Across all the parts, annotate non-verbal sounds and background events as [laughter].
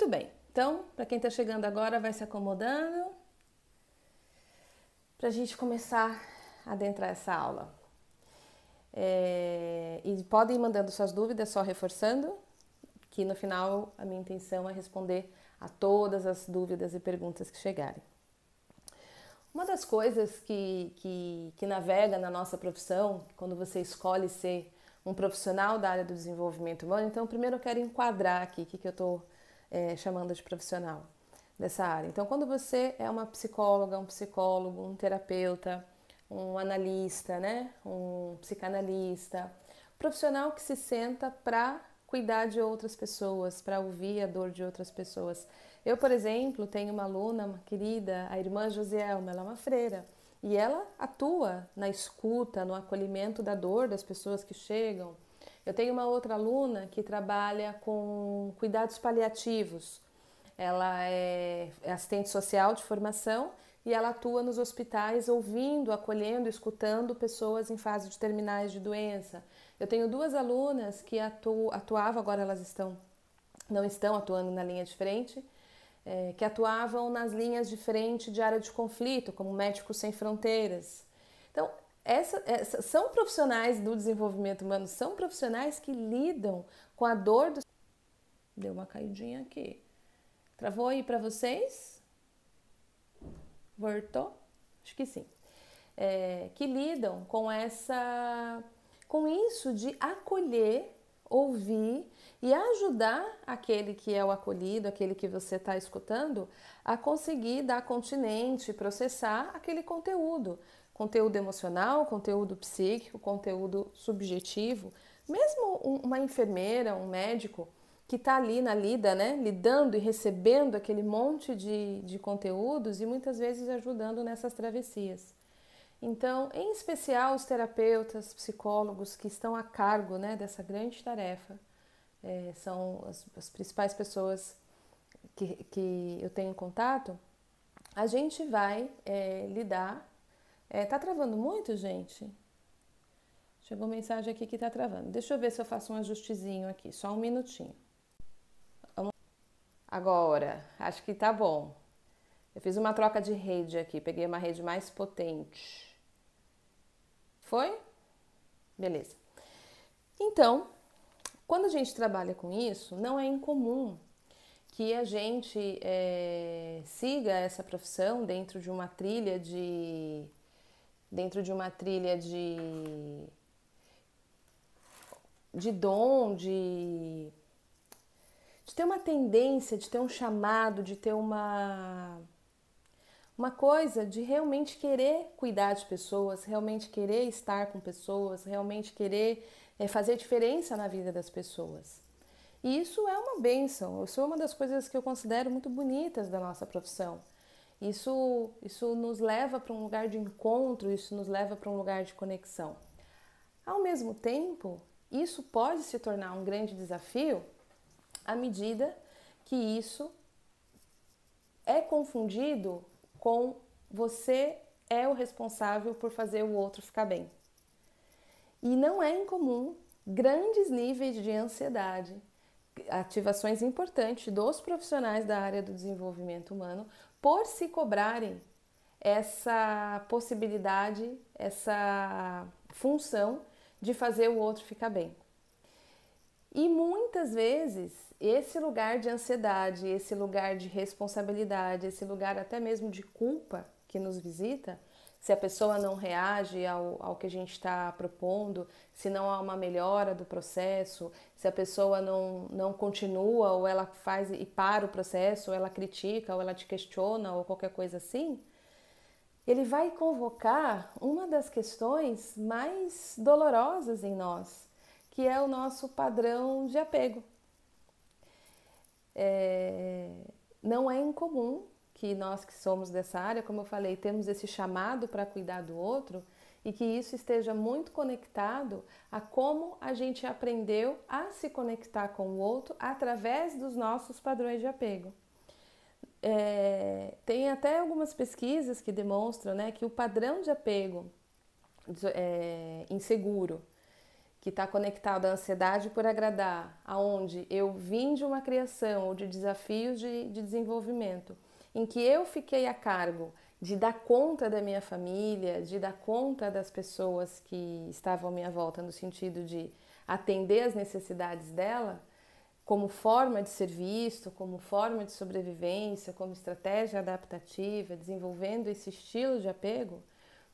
Muito bem, então, para quem está chegando agora, vai se acomodando para a gente começar a adentrar essa aula. É, e podem ir mandando suas dúvidas, só reforçando que no final a minha intenção é responder a todas as dúvidas e perguntas que chegarem. Uma das coisas que, que, que navega na nossa profissão, quando você escolhe ser um profissional da área do desenvolvimento humano, então primeiro eu quero enquadrar aqui o que, que eu estou é, chamando de profissional dessa área. Então, quando você é uma psicóloga, um psicólogo, um terapeuta, um analista, né, um psicanalista, profissional que se senta para cuidar de outras pessoas, para ouvir a dor de outras pessoas. Eu, por exemplo, tenho uma aluna, uma querida, a irmã Josielma, ela é uma freira, e ela atua na escuta, no acolhimento da dor das pessoas que chegam. Eu tenho uma outra aluna que trabalha com cuidados paliativos. Ela é assistente social de formação e ela atua nos hospitais ouvindo, acolhendo, escutando pessoas em fase de terminais de doença. Eu tenho duas alunas que atu, atuavam, agora elas estão não estão atuando na linha de frente, é, que atuavam nas linhas de frente de área de conflito, como Médicos Sem Fronteiras. Então, essa, essa, são profissionais do desenvolvimento humano, são profissionais que lidam com a dor do. Deu uma caidinha aqui. Travou aí para vocês? Voltou? Acho que sim. É, que lidam com essa, com isso de acolher, ouvir e ajudar aquele que é o acolhido, aquele que você está escutando, a conseguir dar continente, processar aquele conteúdo conteúdo emocional, conteúdo psíquico, conteúdo subjetivo. Mesmo uma enfermeira, um médico que está ali na lida, né, lidando e recebendo aquele monte de, de conteúdos e muitas vezes ajudando nessas travessias. Então, em especial os terapeutas, psicólogos que estão a cargo né, dessa grande tarefa, é, são as, as, principais pessoas que, que eu tenho contato, a gente vai é, lidar é, tá travando muito, gente? Chegou mensagem aqui que tá travando. Deixa eu ver se eu faço um ajustezinho aqui, só um minutinho. Agora, acho que tá bom. Eu fiz uma troca de rede aqui, peguei uma rede mais potente. Foi? Beleza. Então, quando a gente trabalha com isso, não é incomum que a gente é, siga essa profissão dentro de uma trilha de dentro de uma trilha de, de dom, de, de ter uma tendência, de ter um chamado, de ter uma, uma coisa de realmente querer cuidar de pessoas, realmente querer estar com pessoas, realmente querer é, fazer diferença na vida das pessoas. E isso é uma benção, isso é uma das coisas que eu considero muito bonitas da nossa profissão isso, isso nos leva para um lugar de encontro, isso nos leva para um lugar de conexão. Ao mesmo tempo, isso pode se tornar um grande desafio à medida que isso é confundido com você é o responsável por fazer o outro ficar bem. E não é incomum grandes níveis de ansiedade, ativações importantes dos profissionais da área do desenvolvimento humano por se cobrarem essa possibilidade, essa função de fazer o outro ficar bem. E muitas vezes esse lugar de ansiedade, esse lugar de responsabilidade, esse lugar até mesmo de culpa que nos visita, se a pessoa não reage ao, ao que a gente está propondo, se não há uma melhora do processo, se a pessoa não, não continua ou ela faz e para o processo, ou ela critica, ou ela te questiona, ou qualquer coisa assim, ele vai convocar uma das questões mais dolorosas em nós, que é o nosso padrão de apego. É, não é incomum que nós que somos dessa área, como eu falei, temos esse chamado para cuidar do outro e que isso esteja muito conectado a como a gente aprendeu a se conectar com o outro através dos nossos padrões de apego. É, tem até algumas pesquisas que demonstram né, que o padrão de apego é, inseguro que está conectado à ansiedade por agradar, aonde eu vim de uma criação ou de desafios de, de desenvolvimento, em que eu fiquei a cargo de dar conta da minha família, de dar conta das pessoas que estavam à minha volta, no sentido de atender as necessidades dela, como forma de ser visto, como forma de sobrevivência, como estratégia adaptativa, desenvolvendo esse estilo de apego,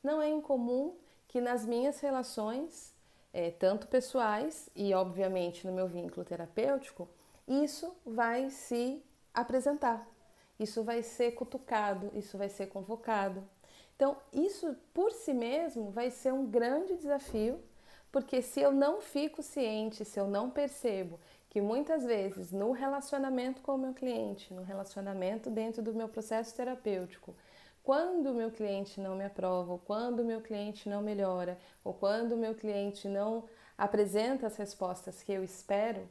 não é incomum que nas minhas relações é, tanto pessoais e, obviamente, no meu vínculo terapêutico, isso vai se apresentar, isso vai ser cutucado, isso vai ser convocado. Então, isso por si mesmo vai ser um grande desafio, porque se eu não fico ciente, se eu não percebo que muitas vezes no relacionamento com o meu cliente, no relacionamento dentro do meu processo terapêutico, quando o meu cliente não me aprova, ou quando o meu cliente não melhora, ou quando o meu cliente não apresenta as respostas que eu espero,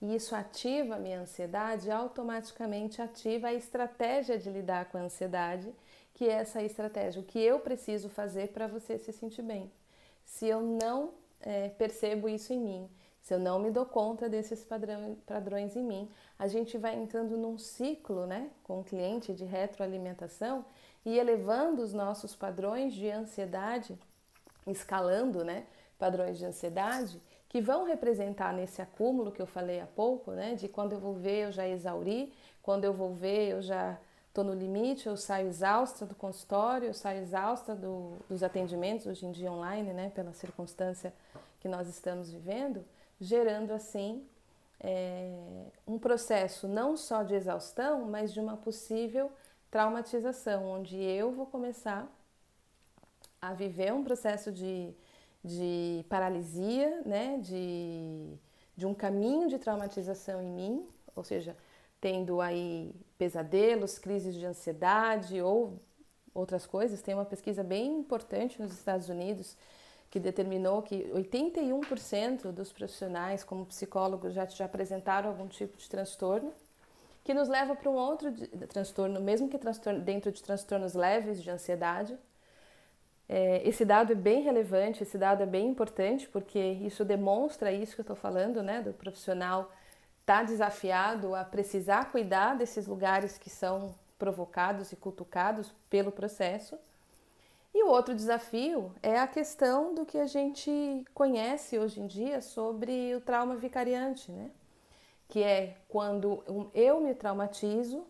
e isso ativa a minha ansiedade, automaticamente ativa a estratégia de lidar com a ansiedade, que é essa estratégia, o que eu preciso fazer para você se sentir bem. Se eu não é, percebo isso em mim, se eu não me dou conta desses padrão, padrões em mim, a gente vai entrando num ciclo né, com o cliente de retroalimentação e elevando os nossos padrões de ansiedade, escalando, né, padrões de ansiedade, que vão representar nesse acúmulo que eu falei há pouco, né, de quando eu vou ver eu já exauri, quando eu vou ver eu já estou no limite, eu saio exausta do consultório, eu saio exausta do, dos atendimentos, hoje em dia online, né, pela circunstância que nós estamos vivendo, gerando assim é, um processo não só de exaustão, mas de uma possível traumatização, onde eu vou começar a viver um processo de, de paralisia, né, de, de um caminho de traumatização em mim, ou seja, tendo aí pesadelos, crises de ansiedade ou outras coisas. Tem uma pesquisa bem importante nos Estados Unidos que determinou que 81% dos profissionais, como psicólogos, já, já apresentaram algum tipo de transtorno que nos leva para um outro transtorno, mesmo que transtorno, dentro de transtornos leves de ansiedade. É, esse dado é bem relevante, esse dado é bem importante, porque isso demonstra isso que eu estou falando, né, do profissional estar tá desafiado a precisar cuidar desses lugares que são provocados e cutucados pelo processo. E o outro desafio é a questão do que a gente conhece hoje em dia sobre o trauma vicariante, né? que é quando eu me traumatizo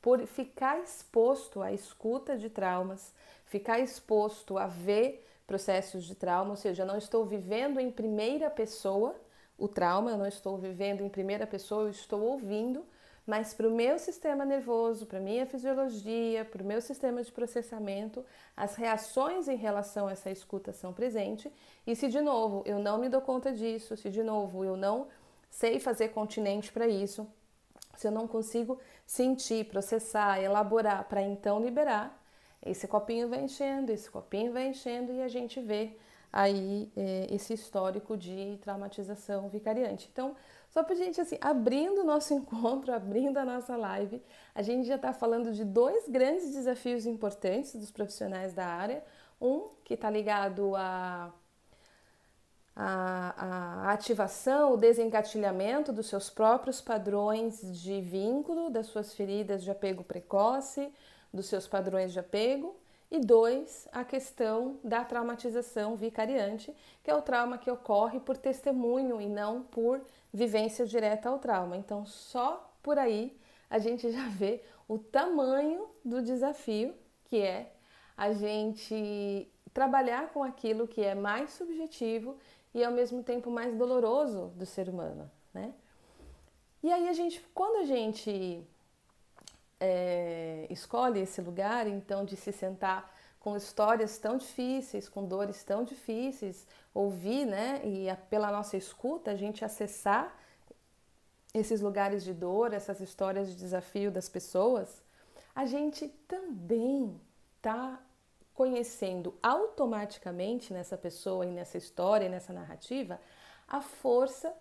por ficar exposto à escuta de traumas, ficar exposto a ver processos de trauma, ou seja, eu não estou vivendo em primeira pessoa o trauma, eu não estou vivendo em primeira pessoa, eu estou ouvindo, mas para o meu sistema nervoso, para minha fisiologia, para o meu sistema de processamento, as reações em relação a essa escuta são presentes. E se de novo eu não me dou conta disso, se de novo eu não sei fazer continente para isso, se eu não consigo sentir, processar, elaborar para então liberar, esse copinho vai enchendo, esse copinho vai enchendo e a gente vê aí é, esse histórico de traumatização vicariante. Então, só para gente assim, abrindo o nosso [laughs] encontro, abrindo a nossa live, a gente já está falando de dois grandes desafios importantes dos profissionais da área. Um que está ligado a a, a, ativação, o desengatilhamento dos seus próprios padrões de vínculo, das suas feridas de apego precoce, dos seus padrões de apego. E dois, a questão da traumatização vicariante, que é o trauma que ocorre por testemunho e não por vivência direta ao trauma. Então, só por aí a gente já vê o tamanho do desafio que é a gente trabalhar com aquilo que é mais subjetivo e ao mesmo tempo mais doloroso do ser humano, né? E aí a gente, quando a gente é, escolhe esse lugar, então de se sentar com histórias tão difíceis, com dores tão difíceis, ouvir, né? E a, pela nossa escuta a gente acessar esses lugares de dor, essas histórias de desafio das pessoas, a gente também está conhecendo automaticamente nessa pessoa e nessa história, e nessa narrativa, a força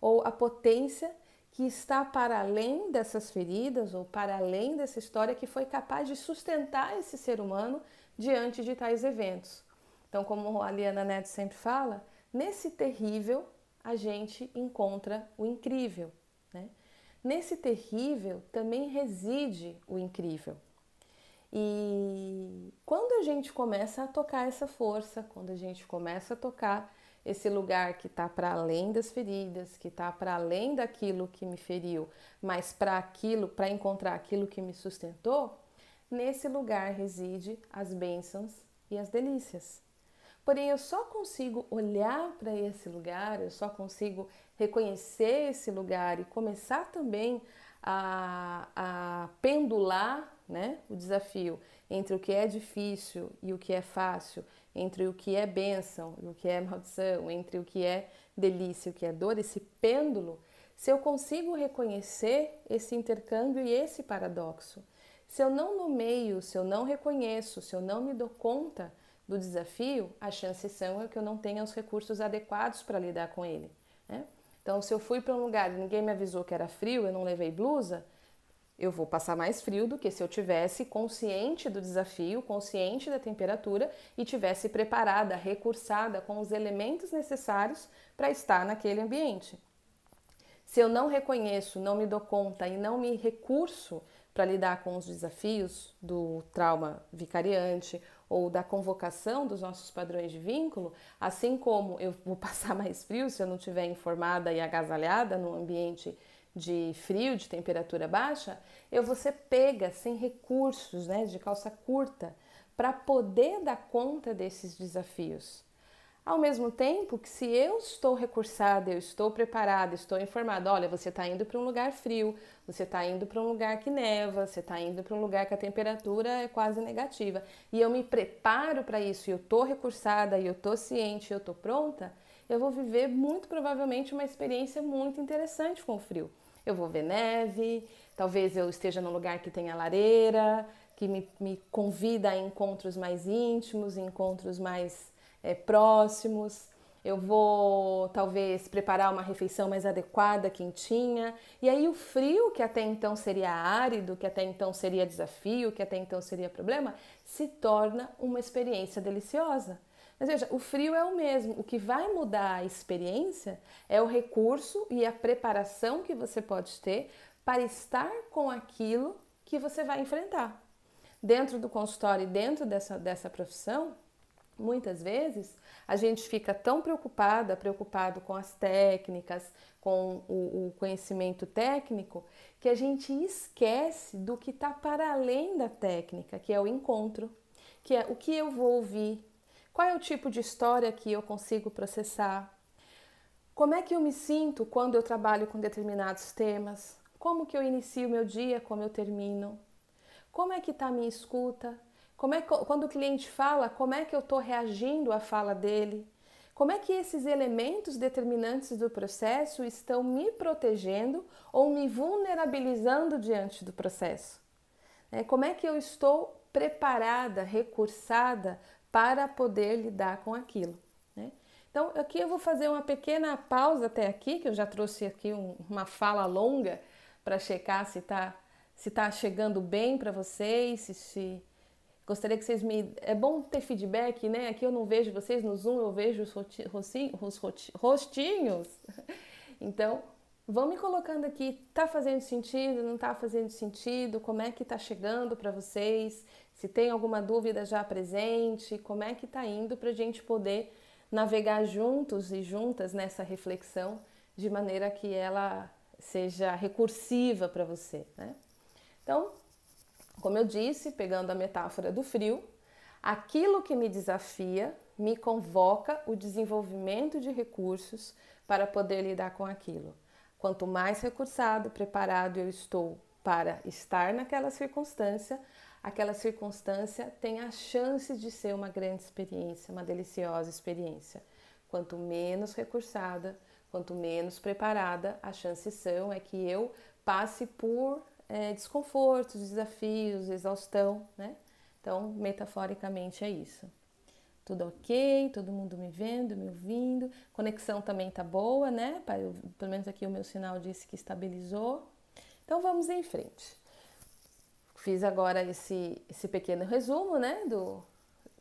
ou a potência que está para além dessas feridas ou para além dessa história que foi capaz de sustentar esse ser humano diante de tais eventos. Então, como a Liana Neto sempre fala, Nesse terrível, a gente encontra o incrível. Né? Nesse terrível também reside o incrível. E quando a gente começa a tocar essa força, quando a gente começa a tocar esse lugar que está para além das feridas, que está para além daquilo que me feriu, mas para aquilo, para encontrar aquilo que me sustentou, nesse lugar reside as bênçãos e as delícias. Porém, eu só consigo olhar para esse lugar, eu só consigo reconhecer esse lugar e começar também a, a pendular né, o desafio entre o que é difícil e o que é fácil, entre o que é bênção e o que é maldição, entre o que é delícia e o que é dor, esse pêndulo, se eu consigo reconhecer esse intercâmbio e esse paradoxo, se eu não nomeio, se eu não reconheço, se eu não me dou conta do desafio, as chances são é que eu não tenha os recursos adequados para lidar com ele. Né? Então, se eu fui para um lugar e ninguém me avisou que era frio, eu não levei blusa, eu vou passar mais frio do que se eu tivesse consciente do desafio, consciente da temperatura e tivesse preparada, recursada com os elementos necessários para estar naquele ambiente. Se eu não reconheço, não me dou conta e não me recurso para lidar com os desafios do trauma vicariante ou da convocação dos nossos padrões de vínculo, assim como eu vou [laughs] passar mais frio se eu não estiver informada e agasalhada no ambiente de frio, de temperatura baixa, eu vou ser pega sem recursos, né, de calça curta, para poder dar conta desses desafios. Ao mesmo tempo que se eu estou recursada, eu estou preparada, estou informada, olha, você está indo para um lugar frio, você está indo para um lugar que neva, você está indo para um lugar que a temperatura é quase negativa, e eu me preparo para isso, eu estou recursada, eu estou ciente, eu estou pronta, eu vou viver muito provavelmente uma experiência muito interessante com o frio. Eu vou ver neve, talvez eu esteja num lugar que tenha lareira, que me, me convida a encontros mais íntimos, encontros mais é, próximos. Eu vou talvez preparar uma refeição mais adequada, quentinha. E aí o frio, que até então seria árido, que até então seria desafio, que até então seria problema, se torna uma experiência deliciosa. Mas veja, o frio é o mesmo. O que vai mudar a experiência é o recurso e a preparação que você pode ter para estar com aquilo que você vai enfrentar. Dentro do consultório e dentro dessa, dessa profissão, muitas vezes a gente fica tão preocupada, preocupado com as técnicas, com o, o conhecimento técnico, que a gente esquece do que está para além da técnica, que é o encontro, que é o que eu vou ouvir, qual é o tipo de história que eu consigo processar, como é que eu me sinto quando eu trabalho com determinados temas, como que eu inicio meu dia, como eu termino, como é que está a minha escuta, como é que, quando o cliente fala, como é que eu estou reagindo à fala dele, como é que esses elementos determinantes do processo estão me protegendo ou me vulnerabilizando diante do processo. É, como é que eu estou preparada, recursada para poder lidar com aquilo. Né? Então, aqui eu vou fazer uma pequena pausa até aqui, que eu já trouxe aqui um, uma fala longa para checar se está se tá chegando bem para vocês, se, se, gostaria que vocês me é bom ter feedback, né? Aqui eu não vejo vocês no Zoom, eu vejo os, roti, os rostinhos. [laughs] Então, vão me colocando aqui, tá fazendo sentido, não tá fazendo sentido, como é que tá chegando para vocês, se tem alguma dúvida já presente, como é que tá indo para a gente poder navegar juntos e juntas nessa reflexão de maneira que ela seja recursiva para você. Né? Então, como eu disse, pegando a metáfora do frio, aquilo que me desafia me convoca o desenvolvimento de recursos para poder lidar com aquilo. Quanto mais recursado, preparado eu estou para estar naquela circunstância, aquela circunstância tem a chance de ser uma grande experiência, uma deliciosa experiência. Quanto menos recursada, Quanto menos preparada, as chances são é que eu passe por é, desconfortos, desafios, exaustão, né? Então, metaforicamente é isso. Tudo ok, todo mundo me vendo, me ouvindo. Conexão também tá boa, né? Pelo menos aqui o meu sinal disse que estabilizou. Então vamos em frente. Fiz agora esse, esse pequeno resumo, né? Do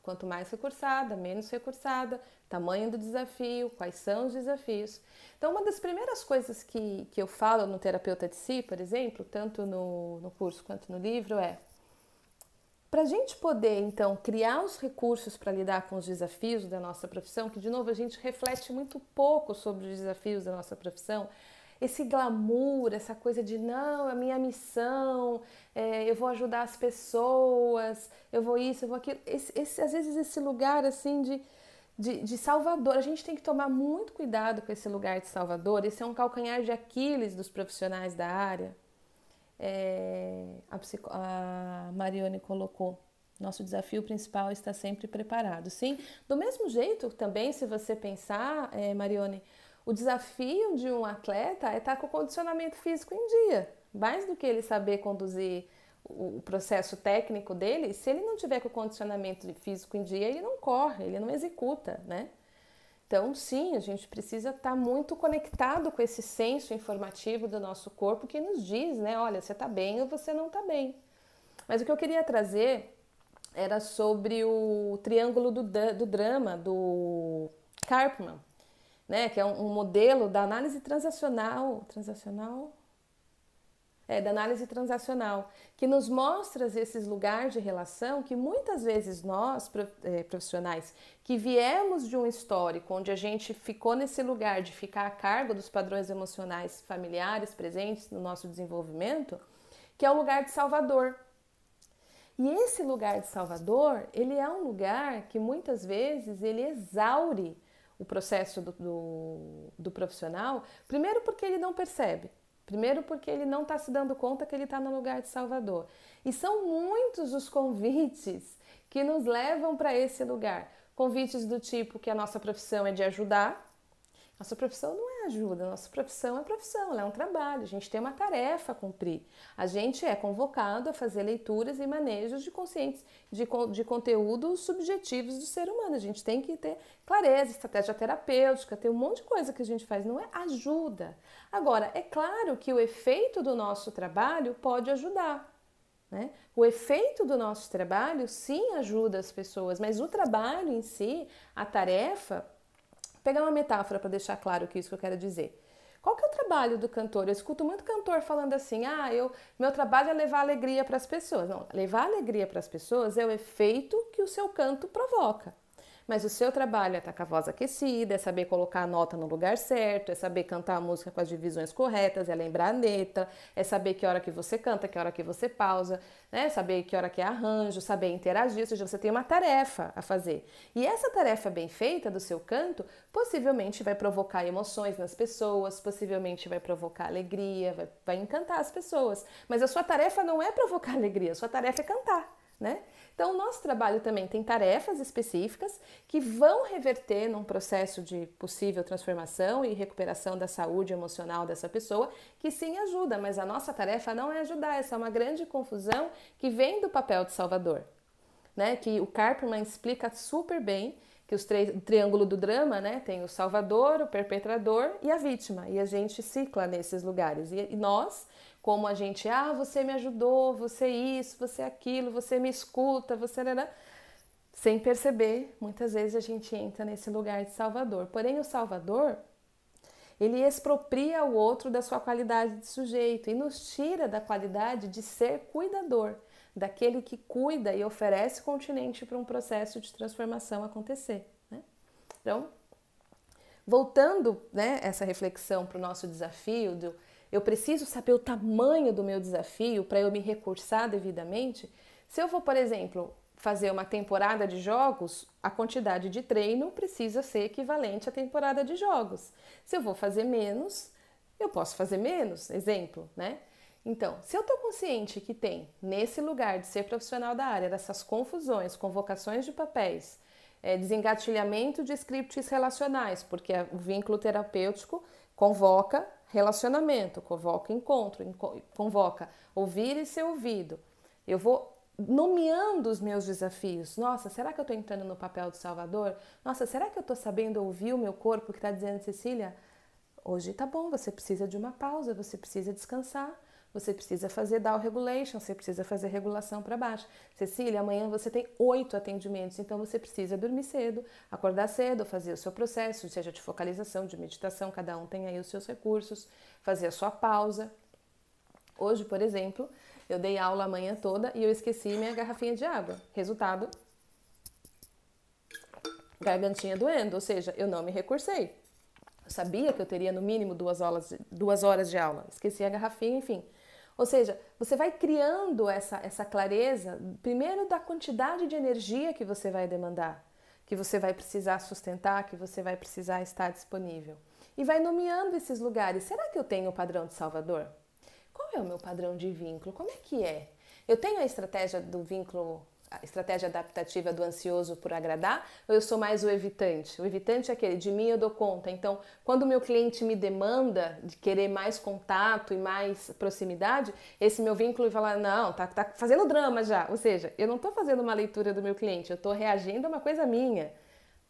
Quanto mais recursada, menos recursada, tamanho do desafio, quais são os desafios. Então, uma das primeiras coisas que, que eu falo no Terapeuta de Si, por exemplo, tanto no, no curso quanto no livro, é para a gente poder, então, criar os recursos para lidar com os desafios da nossa profissão, que, de novo, a gente reflete muito pouco sobre os desafios da nossa profissão, esse glamour, essa coisa de não, a minha missão, é, eu vou ajudar as pessoas, eu vou isso, eu vou aquilo. Esse, esse, às vezes, esse lugar assim de, de, de, Salvador, a gente tem que tomar muito cuidado com esse lugar de Salvador. Esse é um calcanhar de Aquiles dos profissionais da área é, a, psico, a Marione colocou. Nosso desafio principal é está sempre preparado. Sim, do mesmo jeito também, se você pensar, é, Marione, o desafio de um atleta é estar com o condicionamento físico em dia. Mais do que ele saber conduzir o processo técnico dele, se ele não tiver com o condicionamento físico em dia, ele não corre, ele não executa, né? Então, sim, a gente precisa estar muito conectado com esse senso informativo do nosso corpo que nos diz, né? Olha, você está bem ou você não está bem. Mas o que eu queria trazer era sobre o triângulo do, do drama do Karpman, né? Que é um, um modelo da análise transacional, transacional, é, da análise transacional, que nos mostra esses lugares de relação que muitas vezes nós, é, profissionais, que viemos de um histórico onde a gente ficou nesse lugar de ficar a cargo dos padrões emocionais familiares presentes no nosso desenvolvimento, que é o lugar de Salvador. E esse lugar de Salvador, ele é um lugar que muitas vezes ele exaure o processo do, do, do profissional, primeiro porque ele não percebe, Primeiro, porque ele não está se dando conta que ele está no lugar de Salvador. E são muitos os convites que nos levam para esse lugar. Convites do tipo que a nossa profissão é de ajudar, nossa profissão não é ajuda, nossa profissão é profissão, ela é um trabalho, a gente tem uma tarefa a cumprir. A gente é convocado a fazer leituras e manejos de conscientes, de, de conteúdos subjetivos do ser humano. A gente tem que ter clareza, estratégia terapêutica, tem um monte de coisa que a gente faz, não é ajuda. Agora, é claro que o efeito do nosso trabalho pode ajudar. Né? O efeito do nosso trabalho sim ajuda as pessoas, mas o trabalho em si, a tarefa, pegar uma metáfora para deixar claro que isso que eu quero dizer. Qual que é o trabalho do cantor? Eu escuto muito cantor falando assim: "Ah, eu, meu trabalho é levar alegria para as pessoas". Não, levar alegria para as pessoas é o efeito que o seu canto provoca. Mas o seu trabalho é estar com a voz aquecida, é saber colocar a nota no lugar certo, é saber cantar a música com as divisões corretas, é lembrar a letra, é saber que hora que você canta, que hora que você pausa, né? saber que hora que é arranjo, saber interagir, ou seja, você tem uma tarefa a fazer. E essa tarefa bem feita do seu canto possivelmente vai provocar emoções nas pessoas, possivelmente vai provocar alegria, vai, vai encantar as pessoas. Mas a sua tarefa não é provocar alegria, a sua tarefa é cantar, né? Então, o nosso trabalho também tem tarefas específicas que vão reverter num processo de possível transformação e recuperação da saúde emocional dessa pessoa, que sim ajuda, mas a nossa tarefa não é ajudar, essa é uma grande confusão que vem do papel de salvador, né? Que o Karpman explica super bem que os o triângulo do drama, né, tem o salvador, o perpetrador e a vítima, e a gente cicla nesses lugares. E, e nós como a gente, ah, você me ajudou, você isso, você aquilo, você me escuta, você. Sem perceber, muitas vezes a gente entra nesse lugar de salvador. Porém, o salvador, ele expropria o outro da sua qualidade de sujeito e nos tira da qualidade de ser cuidador, daquele que cuida e oferece continente para um processo de transformação acontecer. Né? Então, voltando né, essa reflexão para o nosso desafio do eu preciso saber o tamanho do meu desafio para eu me recursar devidamente. Se eu for, por exemplo, fazer uma temporada de jogos, a quantidade de treino precisa ser equivalente à temporada de jogos. Se eu vou fazer menos, eu posso fazer menos, exemplo, né? Então, se eu estou consciente que tem nesse lugar de ser profissional da área dessas confusões, convocações de papéis, é, desengatilhamento de scripts relacionais, porque o vínculo terapêutico convoca relacionamento, convoca encontro, convoca ouvir e ser ouvido. Eu vou nomeando os meus desafios. Nossa, será que eu estou entrando no papel de Salvador? Nossa, será que eu estou sabendo ouvir o meu corpo que está dizendo, Cecília, hoje tá bom, você precisa de uma pausa, você precisa descansar. Você precisa fazer down regulation, você precisa fazer regulação para baixo. Cecília, amanhã você tem oito atendimentos, então você precisa dormir cedo, acordar cedo, fazer o seu processo, seja de focalização, de meditação, cada um tem aí os seus recursos, fazer a sua pausa. Hoje, por exemplo, eu dei aula a manhã toda e eu esqueci minha garrafinha de água. Resultado, gargantinha doendo, ou seja, eu não me recursei. Eu sabia que eu teria no mínimo duas horas, duas horas de aula, esqueci a garrafinha, enfim. Ou seja, você vai criando essa, essa clareza, primeiro da quantidade de energia que você vai demandar, que você vai precisar sustentar, que você vai precisar estar disponível. E vai nomeando esses lugares. Será que eu tenho o padrão de Salvador? Qual é o meu padrão de vínculo? Como é que é? Eu tenho a estratégia do vínculo estratégia adaptativa do ansioso por agradar ou eu sou mais o evitante? O evitante é aquele, de mim eu dou conta. Então, quando o meu cliente me demanda de querer mais contato e mais proximidade, esse meu vínculo vai falar, não, tá, tá fazendo drama já. Ou seja, eu não estou fazendo uma leitura do meu cliente, eu estou reagindo a uma coisa minha.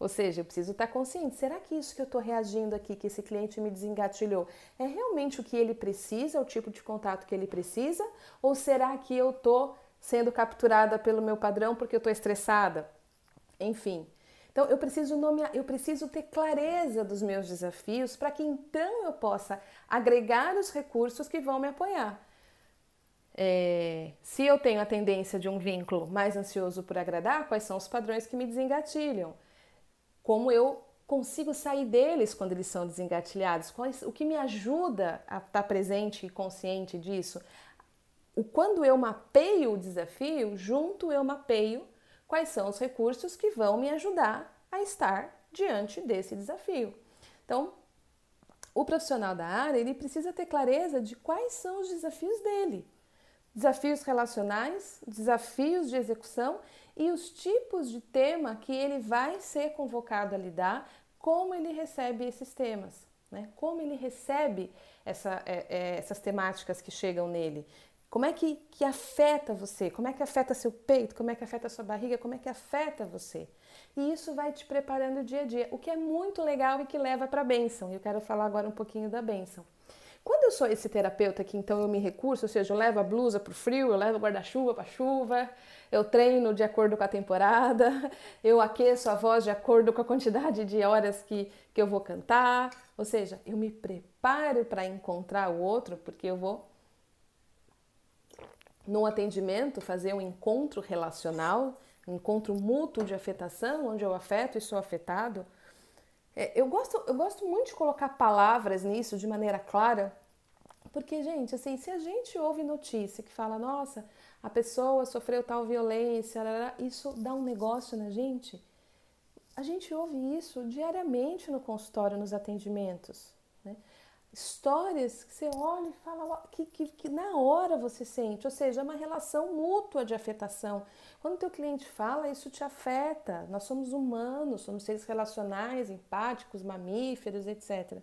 Ou seja, eu preciso estar consciente. Será que isso que eu estou reagindo aqui, que esse cliente me desengatilhou, é realmente o que ele precisa, o tipo de contato que ele precisa? Ou será que eu estou sendo capturada pelo meu padrão porque eu estou estressada. Enfim. Então eu preciso nomear, eu preciso ter clareza dos meus desafios para que então eu possa agregar os recursos que vão me apoiar. É, se eu tenho a tendência de um vínculo mais ansioso por agradar, quais são os padrões que me desengatilham? Como eu consigo sair deles quando eles são desengatilhados? Quais, o que me ajuda a estar presente e consciente disso? O quando eu mapeio o desafio, junto eu mapeio quais são os recursos que vão me ajudar a estar diante desse desafio. Então, o profissional da área, ele precisa ter clareza de quais são os desafios dele. Desafios relacionais, desafios de execução e os tipos de tema que ele vai ser convocado a lidar, como ele recebe esses temas, né? como ele recebe essa, é, é, essas temáticas que chegam nele. Como é que, que afeta você? Como é que afeta seu peito? Como é que afeta sua barriga? Como é que afeta você? E isso vai te preparando dia a dia, o que é muito legal e que leva para a bênção. E eu quero falar agora um pouquinho da bênção. Quando eu sou esse terapeuta que então eu me recurso, ou seja, eu levo a blusa para o frio, eu levo o guarda-chuva para chuva, eu treino de acordo com a temporada, [laughs] eu aqueço a voz de acordo com a quantidade de horas que, que eu vou cantar, ou seja, eu me preparo para encontrar o outro, porque eu vou no atendimento, fazer um encontro relacional, um encontro mútuo de afetação, onde eu afeto e sou afetado. É, eu, gosto, eu gosto muito de colocar palavras nisso de maneira clara, porque, gente, assim, se a gente ouve notícia que fala, nossa, a pessoa sofreu tal violência, isso dá um negócio na gente. A gente ouve isso diariamente no consultório, nos atendimentos. Né? Histórias que você olha e fala que, que, que, na hora você sente, ou seja, é uma relação mútua de afetação. Quando o teu cliente fala, isso te afeta. Nós somos humanos, somos seres relacionais, empáticos, mamíferos, etc.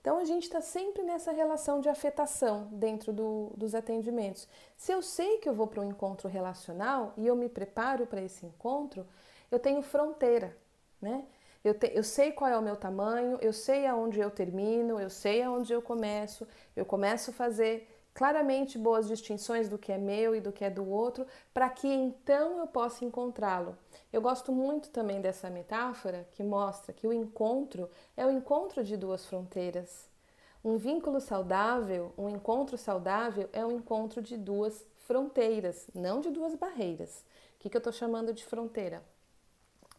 Então a gente está sempre nessa relação de afetação dentro do, dos atendimentos. Se eu sei que eu vou para um encontro relacional e eu me preparo para esse encontro, eu tenho fronteira, né? Eu, te, eu sei qual é o meu tamanho, eu sei aonde eu termino, eu sei aonde eu começo, eu começo a fazer claramente boas distinções do que é meu e do que é do outro, para que então eu possa encontrá-lo. Eu gosto muito também dessa metáfora que mostra que o encontro é o encontro de duas fronteiras. Um vínculo saudável, um encontro saudável é um encontro de duas fronteiras, não de duas barreiras. O que, que eu estou chamando de fronteira?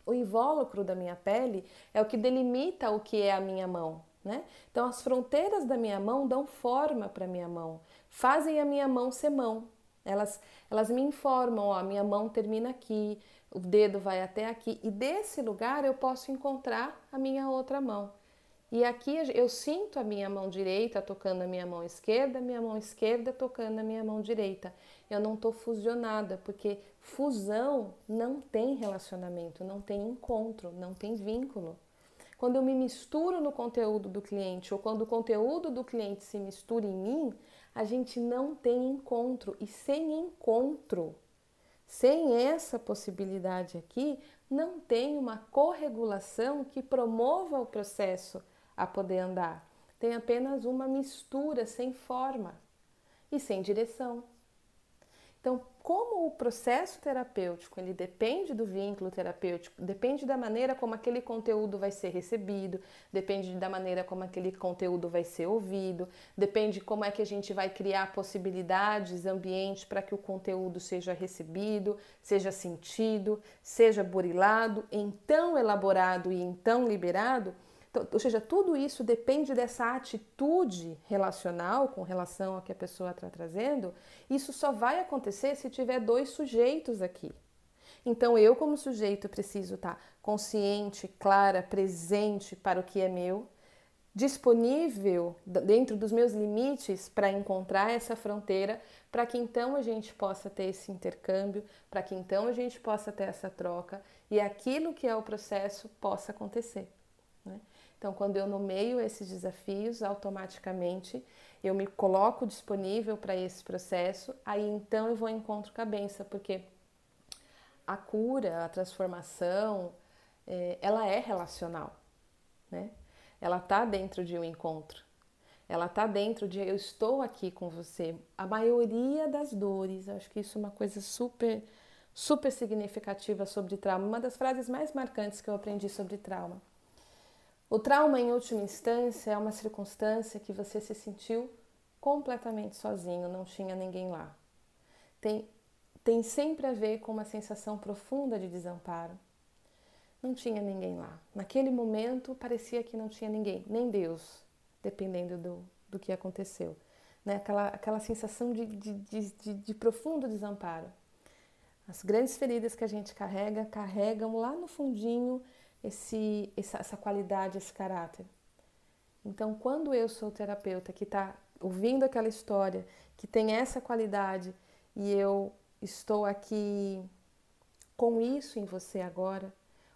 O invólucro da minha pele é o que delimita o que é a minha mão. Né? Então, as fronteiras da minha mão dão forma para a minha mão, fazem a minha mão ser mão. Elas, elas me informam: ó, a minha mão termina aqui, o dedo vai até aqui, e desse lugar eu posso encontrar a minha outra mão. E aqui eu sinto a minha mão direita tocando a minha mão esquerda, minha mão esquerda tocando a minha mão direita. Eu não estou fusionada, porque fusão não tem relacionamento, não tem encontro, não tem vínculo. Quando eu me misturo no conteúdo do cliente ou quando o conteúdo do cliente se mistura em mim, a gente não tem encontro. E sem encontro, sem essa possibilidade aqui, não tem uma corregulação que promova o processo a poder andar. Tem apenas uma mistura sem forma. e sem direção. Então, como o processo terapêutico ele depende do vínculo terapêutico, depende da maneira como aquele conteúdo vai ser recebido, depende da maneira como aquele conteúdo vai ser ouvido, depende como é que a gente vai criar possibilidades, ambientes para que o conteúdo seja recebido, seja sentido, seja burilado, então elaborado e então liberado. Ou seja, tudo isso depende dessa atitude relacional com relação ao que a pessoa está trazendo. Isso só vai acontecer se tiver dois sujeitos aqui. Então, eu, como sujeito, preciso estar tá consciente, clara, presente para o que é meu, disponível dentro dos meus limites para encontrar essa fronteira, para que então a gente possa ter esse intercâmbio, para que então a gente possa ter essa troca e aquilo que é o processo possa acontecer. Né? Então, quando eu nomeio esses desafios, automaticamente eu me coloco disponível para esse processo, aí então eu vou em encontro com a benção, porque a cura, a transformação, é, ela é relacional, né? Ela está dentro de um encontro, ela está dentro de eu estou aqui com você. A maioria das dores, acho que isso é uma coisa super, super significativa sobre trauma, uma das frases mais marcantes que eu aprendi sobre trauma o trauma, em última instância, é uma circunstância que você se sentiu completamente sozinho, não tinha ninguém lá. Tem, tem sempre a ver com uma sensação profunda de desamparo. Não tinha ninguém lá. Naquele momento parecia que não tinha ninguém, nem Deus, dependendo do, do que aconteceu. Né? Aquela, aquela sensação de, de, de, de profundo desamparo. As grandes feridas que a gente carrega, carregam lá no fundinho esse, essa qualidade, esse caráter. Então, quando eu sou terapeuta que está ouvindo aquela história, que tem essa qualidade e eu estou aqui com isso em você agora,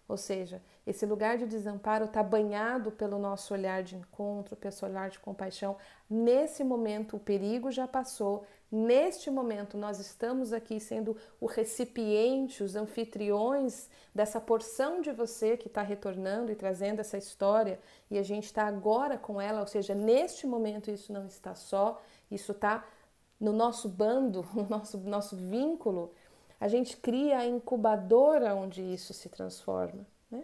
ou seja, esse lugar de desamparo está banhado pelo nosso olhar de encontro, pelo olhar de compaixão. Nesse momento, o perigo já passou. Neste momento, nós estamos aqui sendo o recipiente, os anfitriões dessa porção de você que está retornando e trazendo essa história, e a gente está agora com ela, ou seja, neste momento isso não está só, isso está no nosso bando, [laughs] no nosso, nosso vínculo a gente cria a incubadora onde isso se transforma. Né?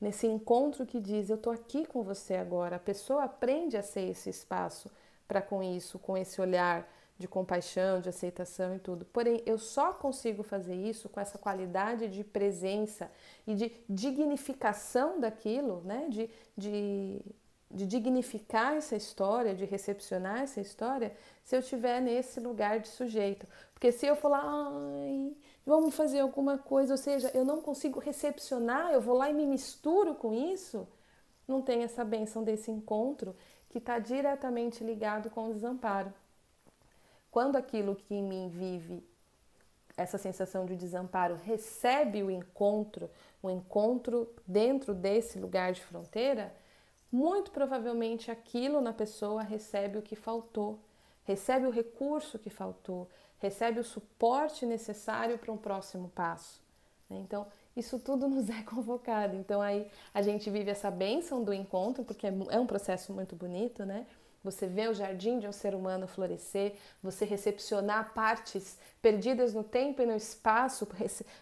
Nesse encontro que diz: Eu estou aqui com você agora. A pessoa aprende a ser esse espaço para com isso, com esse olhar de compaixão, de aceitação e tudo. Porém, eu só consigo fazer isso com essa qualidade de presença e de dignificação daquilo, né? de, de de dignificar essa história, de recepcionar essa história, se eu estiver nesse lugar de sujeito. Porque se eu falar, ai, vamos fazer alguma coisa, ou seja, eu não consigo recepcionar, eu vou lá e me misturo com isso, não tem essa benção desse encontro que está diretamente ligado com o desamparo. Quando aquilo que em mim vive essa sensação de desamparo recebe o encontro, o encontro dentro desse lugar de fronteira, muito provavelmente aquilo na pessoa recebe o que faltou, recebe o recurso que faltou, recebe o suporte necessário para um próximo passo. Né? Então, isso tudo [laughs] nos é convocado. Então, aí a gente vive essa bênção do encontro, porque é, é um processo muito bonito, né? Você vê o jardim de um ser humano florescer, você recepcionar partes perdidas no tempo e no espaço,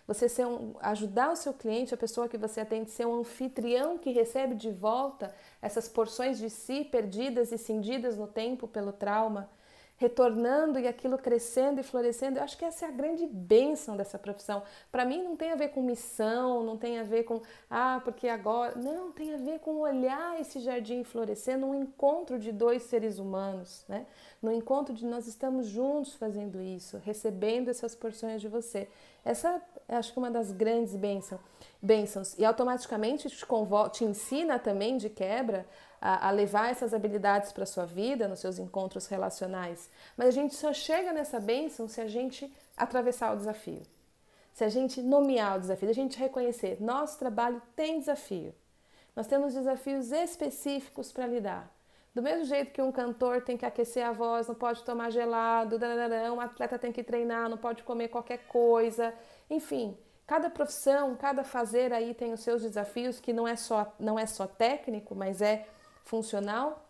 você ser um, ajudar o seu cliente, a pessoa que você atende, ser um anfitrião que recebe de volta essas porções de si perdidas e cindidas no tempo pelo trauma retornando e aquilo crescendo e florescendo. Eu acho que essa é a grande bênção dessa profissão. Para mim não tem a ver com missão, não tem a ver com ah, porque agora, não, tem a ver com olhar esse jardim florescer num encontro de dois seres humanos, né? No encontro de nós estamos juntos fazendo isso, recebendo essas porções de você. Essa é acho que uma das grandes bênçãos. bênçãos. E automaticamente te, te ensina também de quebra a, a levar essas habilidades para sua vida, nos seus encontros relacionais. Mas a gente só chega nessa bênção se a gente atravessar o desafio. Se a gente nomear o desafio, se a gente reconhecer, nosso trabalho tem desafio. Nós temos desafios específicos para lidar. Do mesmo jeito que um cantor tem que aquecer a voz, não pode tomar gelado, um atleta tem que treinar, não pode comer qualquer coisa. Enfim, cada profissão, cada fazer aí tem os seus desafios, que não é só, não é só técnico, mas é funcional,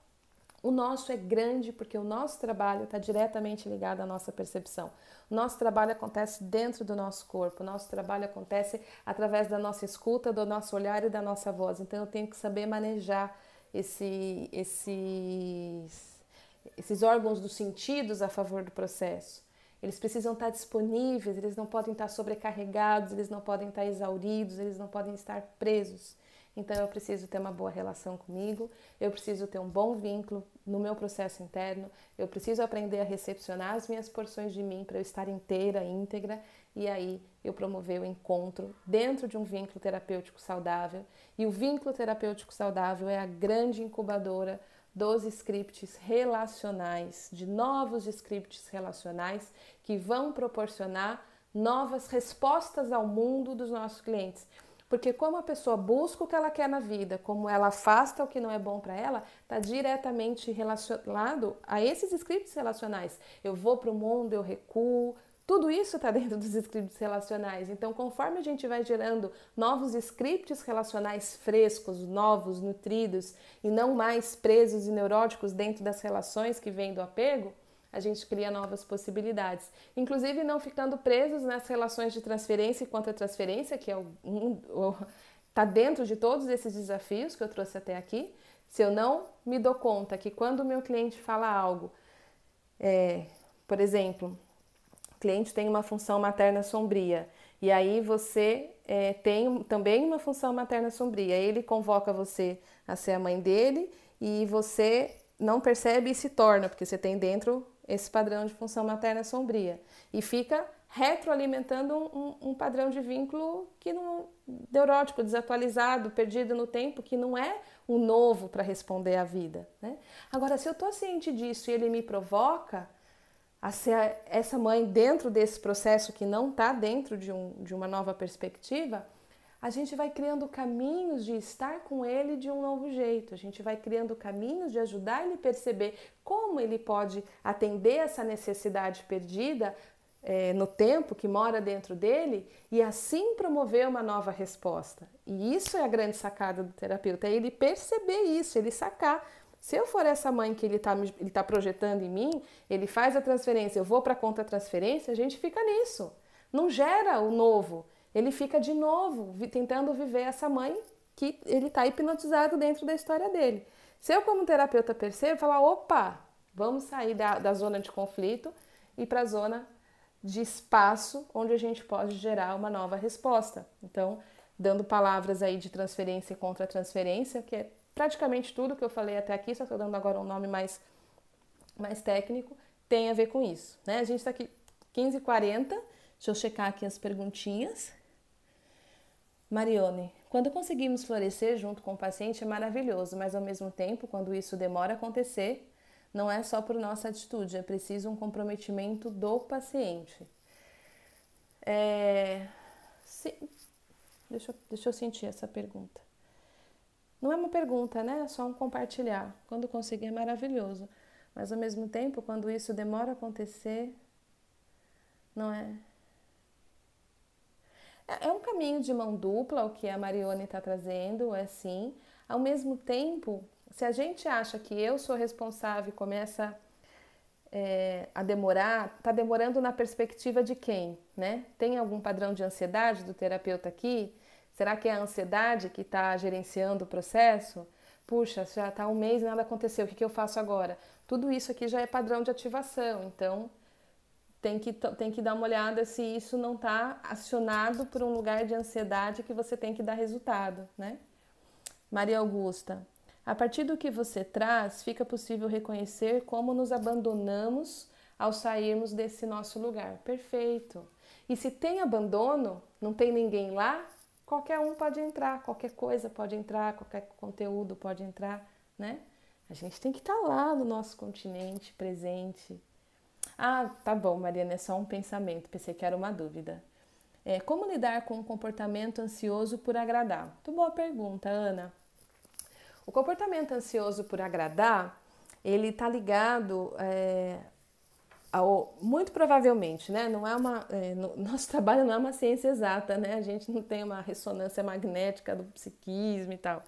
O nosso é grande porque o nosso trabalho está diretamente ligado à nossa percepção. O nosso trabalho acontece dentro do nosso corpo, o nosso trabalho acontece através da nossa escuta, do nosso olhar e da nossa voz. Então eu tenho que saber manejar esse, esses, esses órgãos dos sentidos a favor do processo. Eles precisam estar disponíveis, eles não podem estar sobrecarregados, eles não podem estar exauridos, eles não podem estar presos. Então eu preciso ter uma boa relação comigo, eu preciso ter um bom vínculo no meu processo interno, eu preciso aprender a recepcionar as minhas porções de mim para eu estar inteira, íntegra, e aí eu promover o encontro dentro de um vínculo terapêutico saudável. E o vínculo terapêutico saudável é a grande incubadora dos scripts relacionais, de novos scripts relacionais que vão proporcionar novas respostas ao mundo dos nossos clientes. Porque como a pessoa busca o que ela quer na vida, como ela afasta o que não é bom para ela, está diretamente relacionado a esses scripts relacionais. Eu vou para o mundo, eu recuo, tudo isso está [laughs] dentro dos scripts relacionais. Então, conforme a gente vai gerando novos scripts relacionais frescos, novos, nutridos e não mais presos e neuróticos dentro das relações que vêm do apego, a gente cria novas possibilidades. Inclusive não ficando presos nas relações de transferência e contra-transferência, que é o, o, tá dentro de todos esses desafios que eu trouxe até aqui. Se eu não me dou conta que quando o meu cliente fala algo, é, por exemplo, o cliente tem uma função materna sombria e aí você é, tem também uma função materna sombria. Ele convoca você a ser a mãe dele e você não percebe e se torna, porque você tem dentro esse padrão de função materna sombria e fica retroalimentando um, um, padrão de vínculo que não neurótico, desatualizado, perdido no tempo, que não é o novo para responder à vida. Né? Agora, se eu estou ciente disso e ele me provoca a ser essa mãe dentro desse processo que não está dentro de, um, de uma nova perspectiva, a gente vai criando caminhos de estar com ele de um novo jeito, a gente vai criando caminhos de ajudar ele a perceber como ele pode atender essa necessidade perdida é, no tempo que mora dentro dele e assim promover uma nova resposta. E isso é a grande sacada do terapeuta, é ele perceber isso, ele sacar. Se eu for essa mãe que ele está tá projetando em mim, ele faz a transferência, eu vou para a conta transferência, a gente fica nisso. Não gera o novo ele fica de novo tentando viver essa mãe que ele está hipnotizado dentro da história dele. Se eu, como terapeuta, percebo, falar: opa, vamos sair da, da zona de conflito e para a zona de espaço onde a gente pode gerar uma nova resposta. Então, dando palavras aí de transferência e contra-transferência, que é praticamente tudo que eu falei até aqui, só estou dando agora um nome mais, mais técnico, tem a ver com isso. Né? A gente está aqui 15h40, deixa eu checar aqui as perguntinhas. Marione, quando conseguimos florescer junto com o paciente é maravilhoso, mas ao mesmo tempo, quando isso demora a acontecer, não é só por nossa atitude, é preciso um comprometimento do paciente. É... Se... Deixa, eu, deixa eu sentir essa pergunta. Não é uma pergunta, né? É só um compartilhar. Quando conseguir é maravilhoso, mas ao mesmo tempo, quando isso demora a acontecer, não é? É, um caminho de mão dupla o que a Marione está trazendo, é sim. Ao mesmo tempo, se a gente acha que eu sou responsável e começa é, a demorar, está demorando na perspectiva de quem, né? Tem algum padrão de ansiedade do terapeuta aqui? Será que é a ansiedade que está gerenciando o processo? Puxa, já está um mês e nada aconteceu, o que, que eu faço agora? Tudo isso aqui já é padrão de ativação, então tem que, tem que dar uma olhada se isso não está acionado por um lugar de ansiedade que você tem que dar resultado, né? Maria Augusta, a partir do que você traz, fica possível reconhecer como nos abandonamos ao sairmos desse nosso lugar. Perfeito. E se tem abandono, não tem ninguém lá, qualquer um pode entrar, qualquer coisa pode entrar, qualquer conteúdo pode entrar, né? A gente tem que estar tá lá no nosso continente, presente, ah, tá bom, Mariana, é só um pensamento, pensei que era uma dúvida. É, como lidar com um comportamento ansioso por agradar? Muito boa pergunta, Ana. O comportamento ansioso por agradar, ele está ligado é, ao, muito provavelmente, né? Não é uma, é, no, [laughs] nosso trabalho não é uma ciência exata, né? A gente não tem uma ressonância magnética do psiquismo e tal.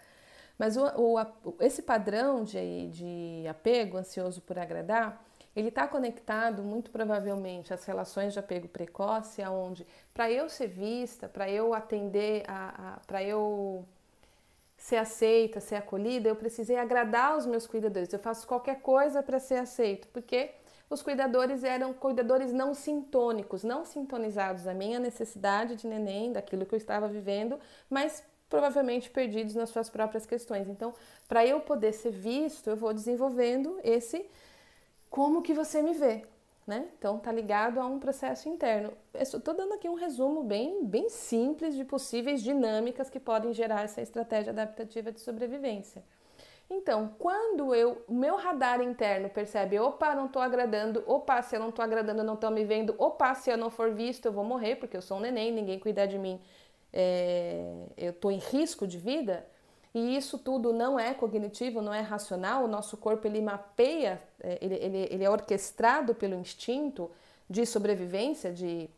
Mas o, o, esse padrão de, de apego ansioso por agradar, ele está conectado muito provavelmente às relações de apego precoce, aonde para eu ser vista, para eu atender, para eu ser aceita, ser acolhida, eu precisei agradar os meus cuidadores. Eu faço qualquer coisa para ser aceito, porque os cuidadores eram cuidadores não sintônicos, não sintonizados à minha necessidade de neném, daquilo que eu estava vivendo, mas provavelmente perdidos nas suas próprias questões. Então, para eu poder ser visto, eu vou desenvolvendo esse como que você me vê, né? Então tá ligado a um processo interno. Estou dando aqui um resumo bem, bem simples de possíveis dinâmicas que podem gerar essa estratégia adaptativa de sobrevivência. Então, quando eu, meu radar interno percebe, opa, não estou agradando, opa, se eu não estou agradando, não estão me vendo, opa, se eu não for visto, eu vou morrer porque eu sou um neném, ninguém cuidar de mim, é, eu estou em risco de vida. E isso tudo não é cognitivo, não é racional, o nosso corpo ele mapeia, é, ele, ele, ele é orquestrado pelo instinto de sobrevivência, de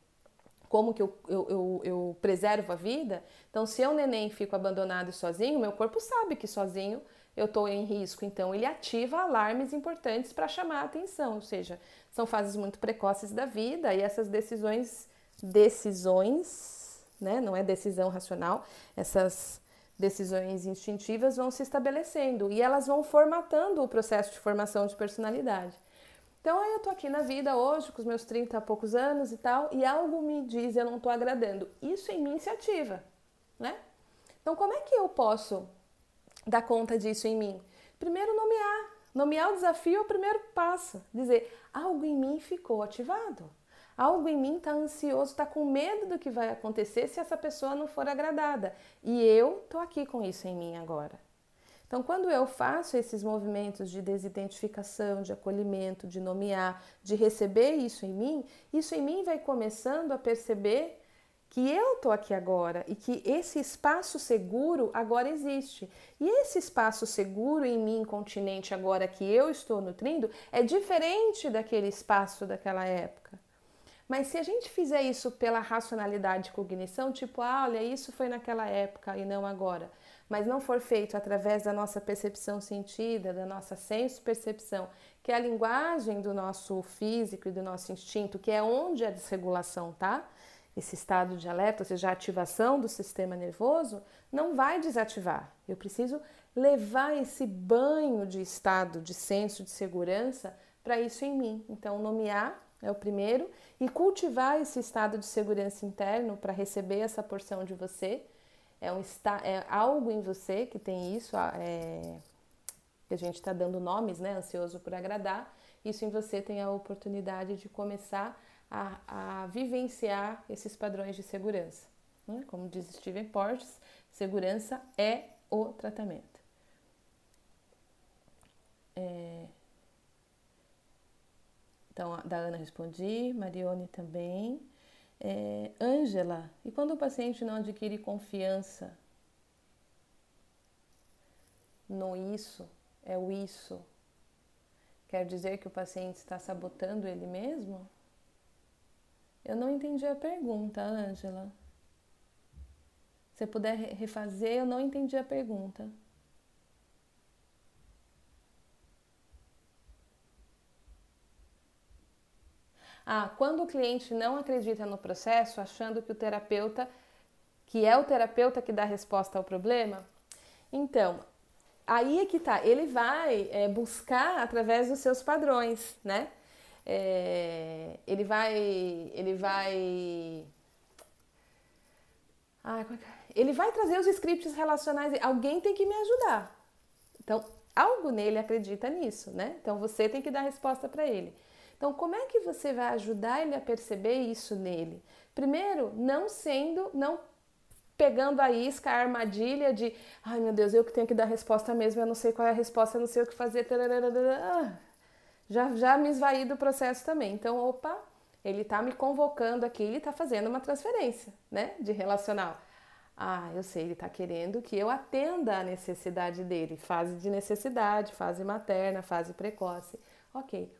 como que eu, eu, eu, eu preservo a vida. Então, se eu neném fico abandonado e sozinho, meu corpo sabe que sozinho eu estou em risco, então ele ativa alarmes importantes para chamar a atenção, ou seja, são fases muito precoces da vida e essas decisões, decisões, né, não é decisão racional, essas decisões instintivas vão se estabelecendo e elas vão formatando o processo de formação de personalidade. Então aí eu tô aqui na vida hoje, com os meus 30 e poucos anos e tal, e algo me diz eu não tô agradando. Isso em mim se ativa, né? Então como é que eu posso dar conta disso em mim? Primeiro nomear. Nomear o desafio é o primeiro passo. Dizer, algo em mim ficou ativado. Algo em mim está ansioso, está com medo do que vai acontecer se essa pessoa não for agradada. E eu tô aqui com isso em mim agora. Então, quando eu faço esses movimentos de desidentificação, de acolhimento, de nomear, de receber isso em mim, isso em mim vai começando a perceber que eu tô aqui agora e que esse espaço seguro agora existe. E esse espaço seguro em mim, continente, agora que eu estou nutrindo, é diferente daquele espaço daquela época. Mas se a gente fizer isso pela racionalidade e cognição, tipo, ah, olha, isso foi naquela época e não agora, mas não for feito através da nossa percepção sentida, da nossa senso-percepção, que é a linguagem do nosso físico e do nosso instinto, que é onde a desregulação tá, esse estado de alerta, ou seja, a ativação do sistema nervoso, não vai desativar. Eu preciso levar esse banho de estado de senso de segurança para isso em mim. Então, nomear é o primeiro, e cultivar esse estado de segurança interno para receber essa porção de você. É, um, é algo em você que tem isso, é, que a gente está dando nomes, né? Ansioso por agradar. Isso em você tem a oportunidade de começar a, a vivenciar esses padrões de segurança. Né? Como diz Steven Porges, segurança é o tratamento. É, então, da Ana respondi, Marione também. É, Ângela, e quando o paciente não adquire confiança no isso, é o isso, quer dizer que o paciente está sabotando ele mesmo? Eu não entendi a pergunta, Ângela. Se puder refazer, eu não entendi a pergunta. Ah, quando o cliente não acredita no processo, achando que o terapeuta, que é o terapeuta que dá resposta ao problema, então aí é que tá. Ele vai é, buscar através dos seus padrões, né? É, ele vai, ele vai, ah, ele vai trazer os scripts relacionais. Alguém tem que me ajudar. Então, algo nele acredita nisso, né? Então você tem que dar resposta para ele. Então, como é que você vai ajudar ele a perceber isso nele? Primeiro, não sendo, não pegando a isca, a armadilha de, ai meu Deus, eu que tenho que dar resposta mesmo, eu não sei qual é a resposta, eu não sei o que fazer. Ah, já, já me esvaí do processo também. Então, opa, ele está me convocando aqui, ele está fazendo uma transferência, né, de relacional. Ah, eu sei, ele está querendo que eu atenda a necessidade dele, fase de necessidade, fase materna, fase precoce. Ok.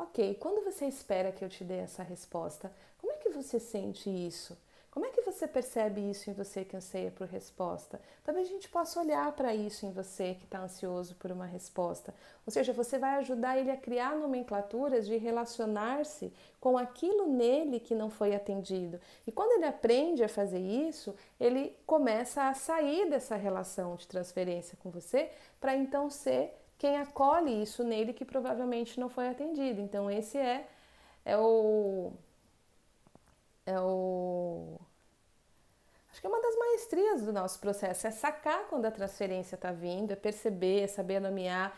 Ok, quando você espera que eu te dê essa resposta, como é que você sente isso? Como é que você percebe isso em você que anseia por resposta? Talvez a gente possa olhar para isso em você que está ansioso por uma resposta. Ou seja, você vai ajudar ele a criar nomenclaturas de relacionar-se com aquilo nele que não foi atendido. E quando ele aprende a fazer isso, ele começa a sair dessa relação de transferência com você para então ser quem acolhe isso nele que provavelmente não foi atendido. Então, esse é, é o é o. Acho que é uma das maestrias do nosso processo, é sacar quando a transferência está vindo, é perceber, é saber nomear,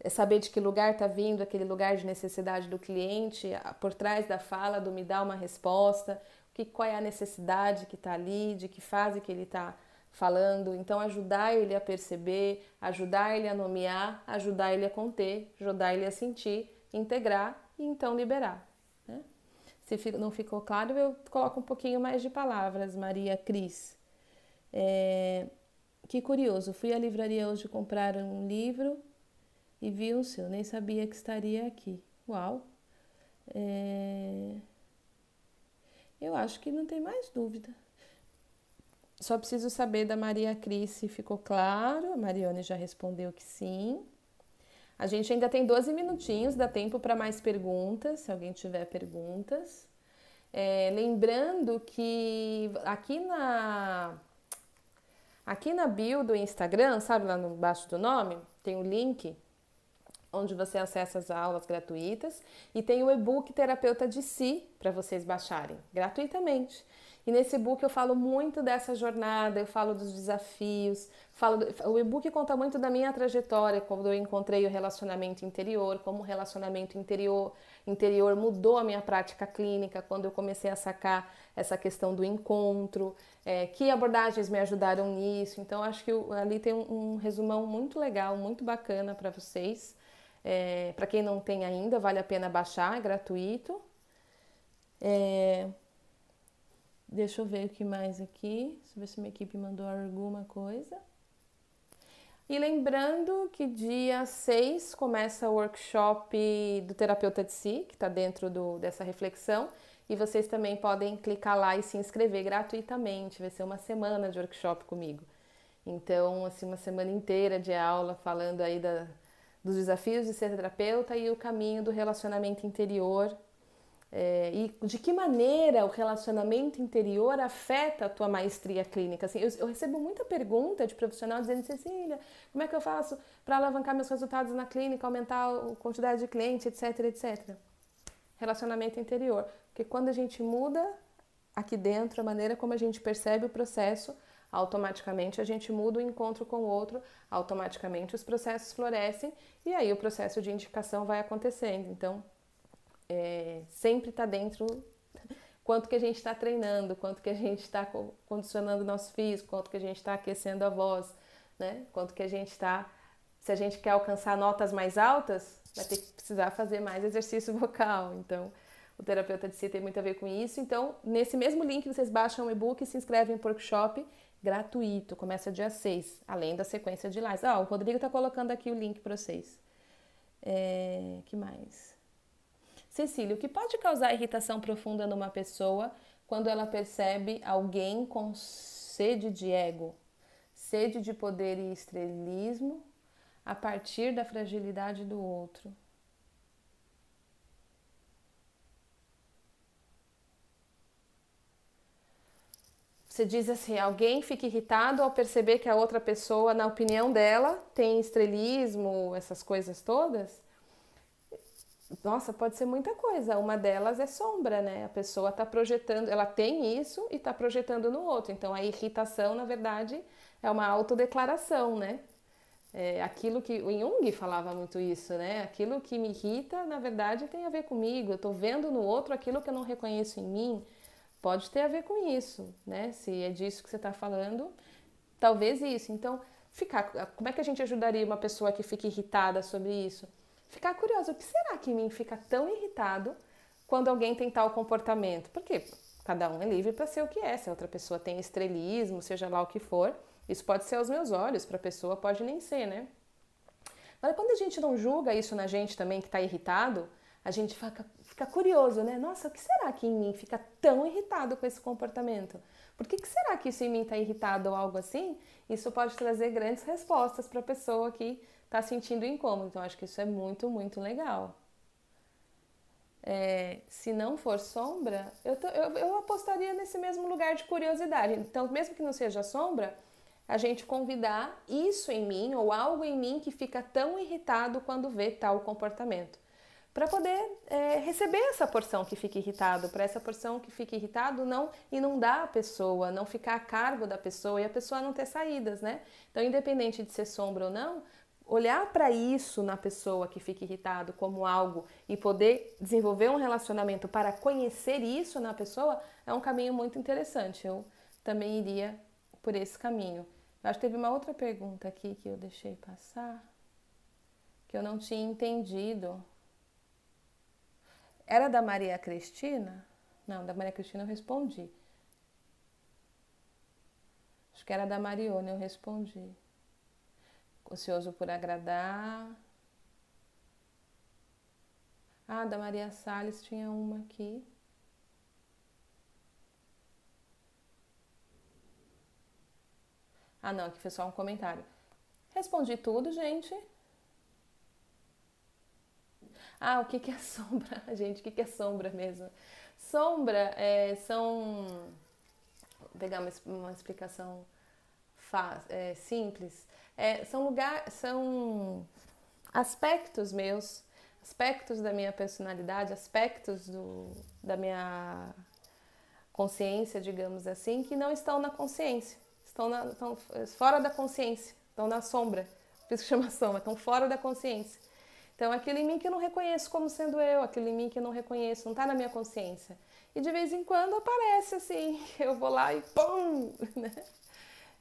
é saber de que lugar está vindo aquele lugar de necessidade do cliente, por trás da fala, do me dá uma resposta, que, qual é a necessidade que está ali, de que fase que ele está falando. Então, ajudar ele a perceber, ajudar ele a nomear, ajudar ele a conter, ajudar ele a sentir, integrar e então liberar. Se não ficou claro, eu coloco um pouquinho mais de palavras, Maria Cris. É, que curioso, fui à livraria hoje comprar um livro e vi o seu, nem sabia que estaria aqui. Uau! É, eu acho que não tem mais dúvida. Só preciso saber da Maria Cris se ficou claro. A Mariane já respondeu que sim. A gente ainda tem 12 minutinhos, dá tempo para mais perguntas, se alguém tiver perguntas. É, lembrando que aqui na aqui na bio do Instagram, sabe lá no baixo do nome, tem o um link onde você acessa as aulas gratuitas e tem o e-book Terapeuta de Si para vocês baixarem gratuitamente. E nesse e-book eu falo muito dessa jornada, eu falo dos desafios, falo do, o e-book conta muito da minha trajetória, quando eu encontrei o relacionamento interior, como o relacionamento interior interior mudou a minha prática clínica, quando eu comecei a sacar essa questão do encontro, é, que abordagens me ajudaram nisso. Então acho que ali tem um, um resumão muito legal, muito bacana para vocês. É, para quem não tem ainda, vale a pena baixar, é gratuito. É, Deixa eu ver o que mais aqui. Deixa eu ver se minha equipe mandou alguma coisa. E lembrando que dia 6 começa o workshop do terapeuta de si, que está dentro do, dessa reflexão. E vocês também podem clicar lá e se inscrever gratuitamente. Vai ser uma semana de workshop comigo. Então, assim, uma semana inteira de aula falando aí da, dos desafios de ser terapeuta e o caminho do relacionamento interior é, e de que maneira o relacionamento interior afeta a tua maestria clínica? Assim, eu, eu, recebo muita pergunta de profissional dizendo, Cecília, como é que eu faço para alavancar meus resultados na clínica, aumentar a quantidade de clientes, etc, etc. Relacionamento interior. Porque quando a gente muda aqui dentro a maneira como a gente percebe o processo, automaticamente a gente muda o encontro com o outro, automaticamente os processos florescem e aí o processo de indicação vai acontecendo. Então, é, sempre está dentro quanto que a gente está treinando, quanto que a gente está condicionando o nosso físico, quanto que a gente está aquecendo a voz, né? Quanto que a gente está, se a gente quer alcançar notas mais altas, vai ter que precisar fazer mais exercício [laughs] vocal. Então, o terapeuta de si tem muito a ver com isso. Então, nesse mesmo link vocês baixam o e-book e se inscrevem em workshop gratuito. Começa dia 6, além da sequência de lives. Ah, o Rodrigo está colocando aqui o link para vocês. É, que mais? Cecília, o que pode causar irritação profunda numa pessoa quando ela percebe alguém com sede de ego, sede de poder e estrelismo a partir da fragilidade do outro? Você diz assim, alguém fica irritado ao perceber que a outra pessoa, na opinião dela, tem estrelismo, essas coisas todas? Nossa, pode ser muita coisa. Uma delas é sombra, né? A pessoa está projetando, ela tem isso e está projetando no outro. Então a irritação, na verdade, é uma autodeclaração, né? É aquilo que o Jung falava muito isso, né? Aquilo que me irrita, na verdade, tem a ver comigo. Eu estou vendo no outro aquilo que eu não reconheço em mim. Pode ter a ver com isso, né? Se é disso que você está falando, talvez isso. Então, ficar. Como é que a gente ajudaria uma pessoa que fica irritada sobre isso? Ficar curioso, o que será que em mim fica tão irritado quando alguém tem tal comportamento? Porque cada um é livre para ser o que é, se a outra pessoa tem estrelismo, seja lá o que for, isso pode ser aos meus olhos, para a pessoa pode nem ser, né? Mas quando a gente não julga isso na gente também que está irritado, a gente fica, fica curioso, né? Nossa, o que será que em mim fica tão irritado com esse comportamento? Por que, que será que isso em mim está irritado ou algo assim? Isso pode trazer grandes respostas para a pessoa que está sentindo incômodo. Então, acho que isso é muito, muito legal. É, se não for sombra, eu, tô, eu, eu apostaria nesse mesmo lugar de curiosidade. Então, mesmo que não seja sombra, a gente convidar isso em mim ou algo em mim que fica tão irritado quando vê tal comportamento para poder é, receber essa porção que fica irritado, para essa porção que fica irritado não inundar a pessoa, não ficar a cargo da pessoa e a pessoa não ter saídas, né? Então, independente de ser sombra ou não, olhar para isso na pessoa que fica irritado como algo e poder desenvolver um relacionamento para conhecer isso na pessoa é um caminho muito interessante. Eu também iria por esse caminho. Eu acho que teve uma outra pergunta aqui que eu deixei passar, que eu não tinha entendido. Era da Maria Cristina? Não, da Maria Cristina eu respondi. Acho que era da Mariona, eu respondi. Ocioso por agradar. Ah, da Maria Salles tinha uma aqui. Ah, não, aqui foi só um comentário. Respondi tudo, gente. Ah, o que, que é [laughs] sombra? Gente, o que, que é sombra mesmo? Sombra é, são. Vou pegar uma, uma explicação é, simples. É, são lugar, são aspectos meus, aspectos da minha personalidade, aspectos do, da minha consciência, digamos assim, que não estão na consciência, estão, na, estão fora da consciência, estão na sombra, por isso que chama sombra, estão fora da consciência. Então, aquilo em mim que eu não reconheço como sendo eu, aquilo em mim que eu não reconheço, não está na minha consciência. E de vez em quando aparece assim, [laughs] eu vou lá e pum! [laughs] Né?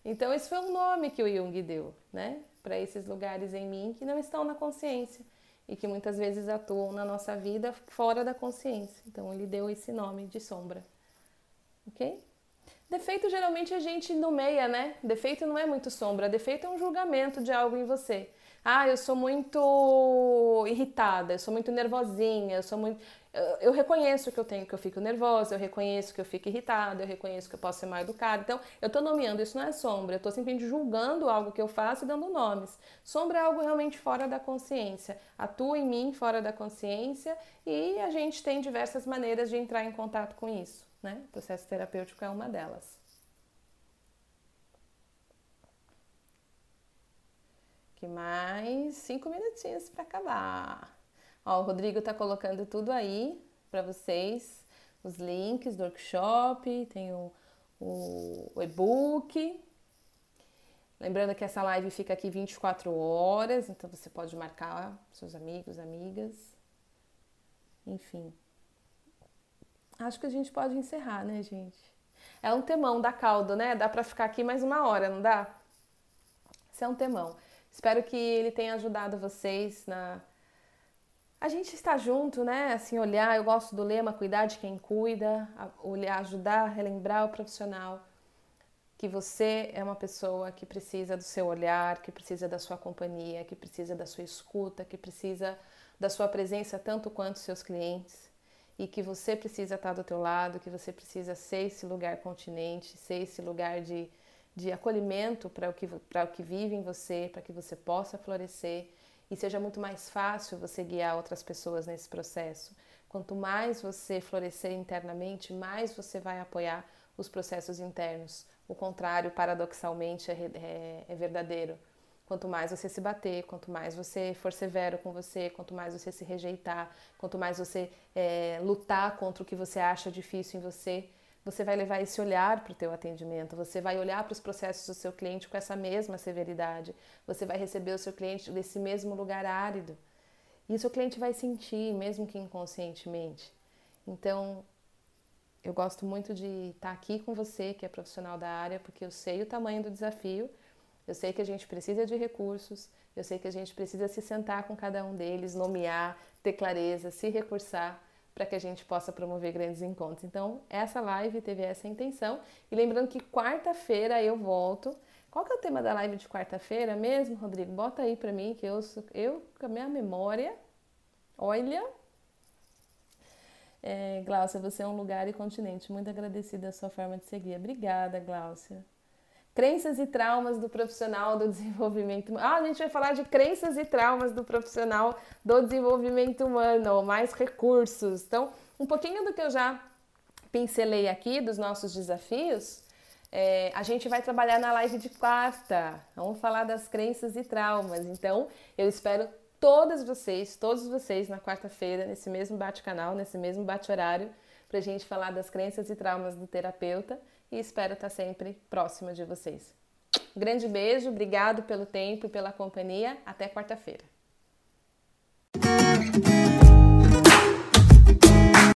Então, esse foi um nome que o Jung deu, né? Para esses lugares em mim que não estão na consciência e que muitas vezes atuam na nossa vida fora da consciência. Então, ele deu esse nome de sombra. Ok? Defeito geralmente a gente nomeia, né? Defeito não é muito sombra, defeito é um julgamento de algo em você. Ah, eu sou muito irritada, eu sou muito nervosinha, eu sou muito. Eu reconheço que eu tenho que eu fico nervosa, eu reconheço que eu fico irritada, eu reconheço que eu posso ser mal educada. Então, eu estou nomeando, isso não é sombra, eu estou simplesmente julgando algo que eu faço e dando nomes. Sombra é algo realmente fora da consciência, atua em mim fora da consciência e a gente tem diversas maneiras de entrar em contato com isso. Né? O processo terapêutico é uma delas. Que mais cinco minutinhos para acabar. Ó, o Rodrigo tá colocando tudo aí para vocês, os links do workshop, tem o, o, o e-book. Lembrando que essa live fica aqui 24 horas, então você pode marcar seus amigos, amigas. Enfim. Acho que a gente pode encerrar, né, gente? É um temão, dá caldo, né? Dá para ficar aqui mais uma hora, não dá? Isso é um temão. Espero que ele tenha ajudado vocês na. A gente está junto, né? Assim, olhar. Eu gosto do lema cuidar de quem cuida, olhar, ajudar, relembrar o profissional que você é uma pessoa que precisa do seu olhar, que precisa da sua companhia, que precisa da sua escuta, que precisa da sua presença tanto quanto seus clientes e que você precisa estar do teu lado, que você precisa ser esse lugar continente, ser esse lugar de de acolhimento para o, que, o que vive em você, para que você possa florescer e seja muito mais fácil você guiar outras pessoas nesse processo. Quanto mais você florescer internamente, mais você vai apoiar os processos internos. O contrário, paradoxalmente, é, é, é verdadeiro. Quanto mais você se bater, quanto mais você for severo com você, quanto mais você se rejeitar, quanto mais você é, lutar contra o que você acha difícil em você, você vai levar esse olhar para o teu atendimento, você vai olhar para os processos do seu cliente com essa mesma severidade, você vai receber o seu cliente desse mesmo lugar árido. E o seu cliente vai sentir, mesmo que inconscientemente. Então, eu gosto muito de estar aqui com você, que é profissional da área, porque eu sei o tamanho do desafio, eu sei que a gente precisa de recursos, eu sei que a gente precisa se sentar com cada um deles, nomear, ter clareza, se recursar para que a gente possa promover grandes encontros. Então, essa live teve essa intenção. E lembrando que quarta-feira eu volto. Qual que é o tema da live de quarta-feira mesmo, Rodrigo? Bota aí para mim que eu, eu com a minha memória, olha, É, Gláucia, você é um lugar e continente. Muito agradecida a sua forma de seguir. Obrigada, Gláucia. Crenças e traumas do profissional do desenvolvimento Ah, a gente vai falar de crenças e traumas do profissional do desenvolvimento humano, mais recursos. Então, um pouquinho do que eu já pincelei aqui dos nossos desafios, é, a gente vai trabalhar na live de quarta. Vamos falar das crenças e traumas. Então, eu espero todas vocês, todos vocês na quarta-feira, nesse mesmo bate-canal, nesse mesmo bate-horário, para a gente falar das crenças e traumas do terapeuta e espero estar sempre próxima de vocês. Grande beijo, obrigado pelo tempo e pela companhia. Até quarta-feira.